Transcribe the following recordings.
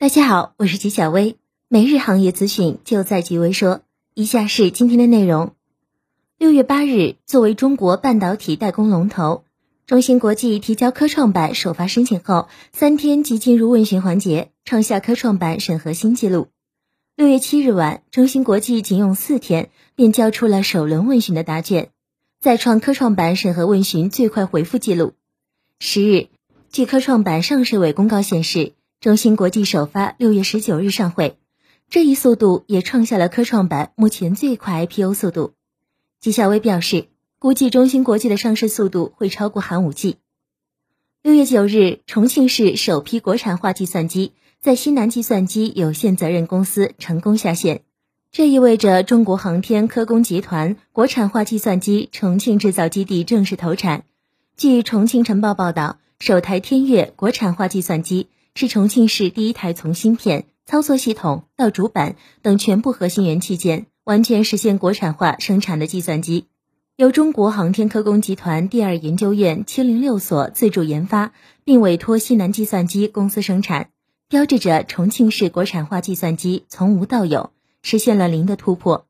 大家好，我是吉小薇，每日行业资讯就在吉微说。以下是今天的内容。六月八日，作为中国半导体代工龙头，中芯国际提交科创板首发申请后，三天即进入问询环节，创下科创板审核新纪录。六月七日晚，中芯国际仅用四天便交出了首轮问询的答卷，再创科创板审核问询最快回复记录。十日，据科创板上市委公告显示。中芯国际首发六月十九日上会，这一速度也创下了科创板目前最快 IPO 速度。纪晓薇表示，估计中芯国际的上市速度会超过寒武纪。六月九日，重庆市首批国产化计算机在西南计算机有限责任公司成功下线，这意味着中国航天科工集团国产化计算机重庆制造基地正式投产。据重庆晨报报道，首台天越国产化计算机。是重庆市第一台从芯片、操作系统到主板等全部核心元器件完全实现国产化生产的计算机，由中国航天科工集团第二研究院七零六所自主研发，并委托西南计算机公司生产，标志着重庆市国产化计算机从无到有，实现了零的突破。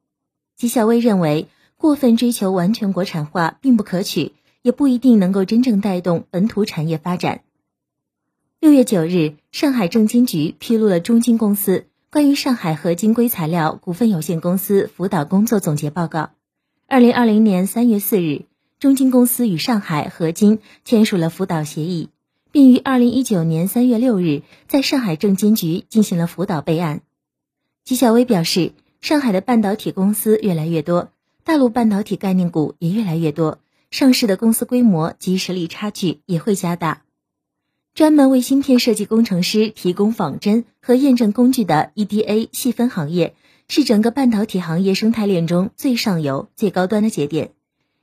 纪晓薇认为，过分追求完全国产化并不可取，也不一定能够真正带动本土产业发展。六月九日，上海证监局披露了中金公司关于上海合金硅材料股份有限公司辅导工作总结报告。二零二零年三月四日，中金公司与上海合金签署了辅导协议，并于二零一九年三月六日在上海证监局进行了辅导备案。纪晓薇表示，上海的半导体公司越来越多，大陆半导体概念股也越来越多，上市的公司规模及实力差距也会加大。专门为芯片设计工程师提供仿真和验证工具的 EDA 细分行业，是整个半导体行业生态链中最上游、最高端的节点。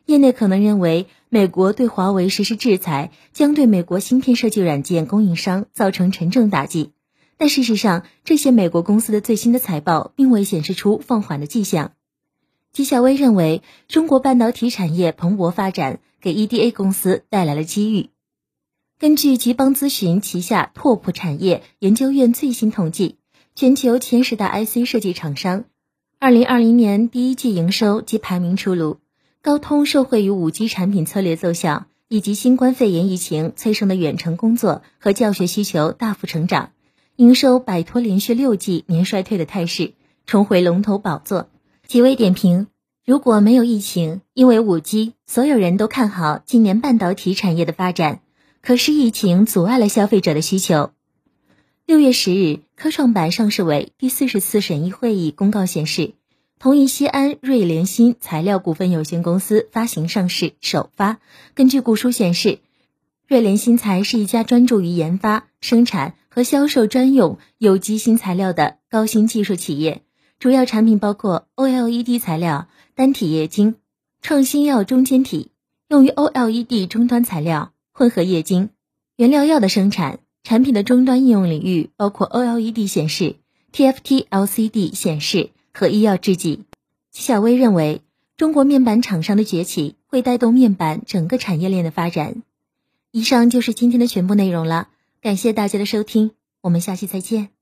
业内可能认为，美国对华为实施制裁将对美国芯片设计软件供应商造成沉重打击，但事实上，这些美国公司的最新的财报并未显示出放缓的迹象。纪晓薇认为，中国半导体产业蓬勃发展，给 EDA 公司带来了机遇。根据吉邦咨询旗下拓普产业研究院最新统计，全球前十大 IC 设计厂商，二零二零年第一季营收及排名出炉。高通受惠于五 G 产品策略奏效，以及新冠肺炎疫情催生的远程工作和教学需求大幅成长，营收摆脱连续六季年衰退的态势，重回龙头宝座。几位点评：如果没有疫情，因为五 G，所有人都看好今年半导体产业的发展。可是疫情阻碍了消费者的需求。六月十日，科创板上市委第四十次审议会议公告显示，同意西安瑞联新材料股份有限公司发行上市首发。根据股书显示，瑞联新材是一家专注于研发、生产和销售专用有机新材料的高新技术企业，主要产品包括 OLED 材料、单体液晶、创新药中间体，用于 OLED 终端材料。混合液晶、原料药的生产产品的终端应用领域包括 OLED 显示、TFT LCD 显示和医药制剂。齐小薇认为，中国面板厂商的崛起会带动面板整个产业链的发展。以上就是今天的全部内容了，感谢大家的收听，我们下期再见。